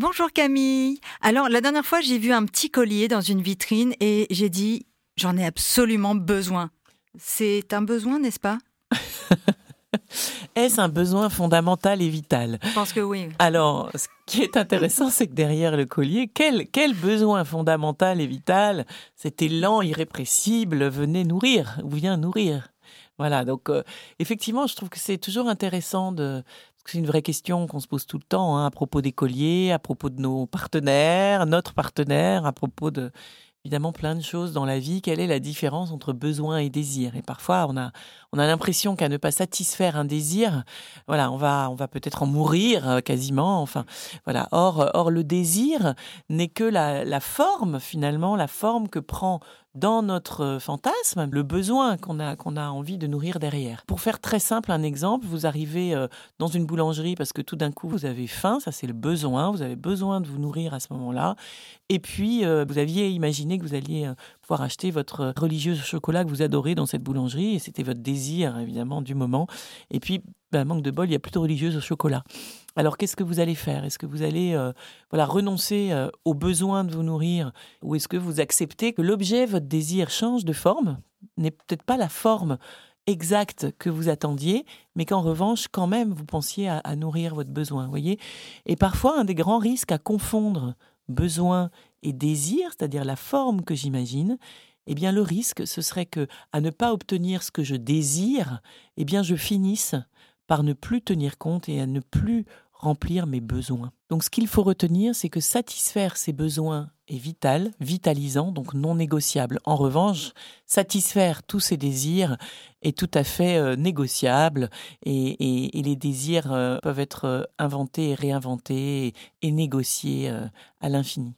Bonjour Camille. Alors la dernière fois j'ai vu un petit collier dans une vitrine et j'ai dit j'en ai absolument besoin. C'est un besoin, n'est-ce pas? Est-ce un besoin fondamental et vital? Je pense que oui. Alors, ce qui est intéressant, c'est que derrière le collier, quel, quel besoin fondamental et vital? Cet élan irrépressible venait nourrir, ou vient nourrir Voilà, donc euh, effectivement, je trouve que c'est toujours intéressant de, c'est une vraie question qu'on se pose tout le temps hein, à propos des colliers, à propos de nos partenaires, notre partenaire, à propos de évidemment plein de choses dans la vie. Quelle est la différence entre besoin et désir? Et parfois, on a, on a l'impression qu'à ne pas satisfaire un désir, voilà, on va, on va peut-être en mourir euh, quasiment. Enfin, voilà. Or, or le désir n'est que la, forme finalement, la forme que prend dans notre fantasme le besoin qu'on a, qu'on a envie de nourrir derrière. Pour faire très simple un exemple, vous arrivez euh, dans une boulangerie parce que tout d'un coup vous avez faim, ça c'est le besoin, vous avez besoin de vous nourrir à ce moment-là. Et puis euh, vous aviez imaginé que vous alliez euh, acheter votre religieux chocolat que vous adorez dans cette boulangerie. Et c'était votre désir évidemment du moment. Et puis, ben, manque de bol, il n'y a plus de religieuse au chocolat. Alors qu'est-ce que vous allez faire? Est-ce que vous allez euh, voilà renoncer euh, au besoin de vous nourrir? Ou est-ce que vous acceptez que l'objet, votre désir change de forme, n'est peut-être pas la forme exacte que vous attendiez, mais qu'en revanche, quand même, vous pensiez à, à nourrir votre besoin, voyez? Et parfois, un des grands risques à confondre besoin et désir, c'est-à-dire la forme que j'imagine, eh bien le risque ce serait que à ne pas obtenir ce que je désire, eh bien je finisse par ne plus tenir compte et à ne plus remplir mes besoins. Donc ce qu'il faut retenir, c'est que satisfaire ses besoins est vital, vitalisant, donc non négociable. En revanche, satisfaire tous ses désirs est tout à fait euh, négociable et, les désirs euh, peuvent être euh, inventés réinventés et, négociés à l'infini.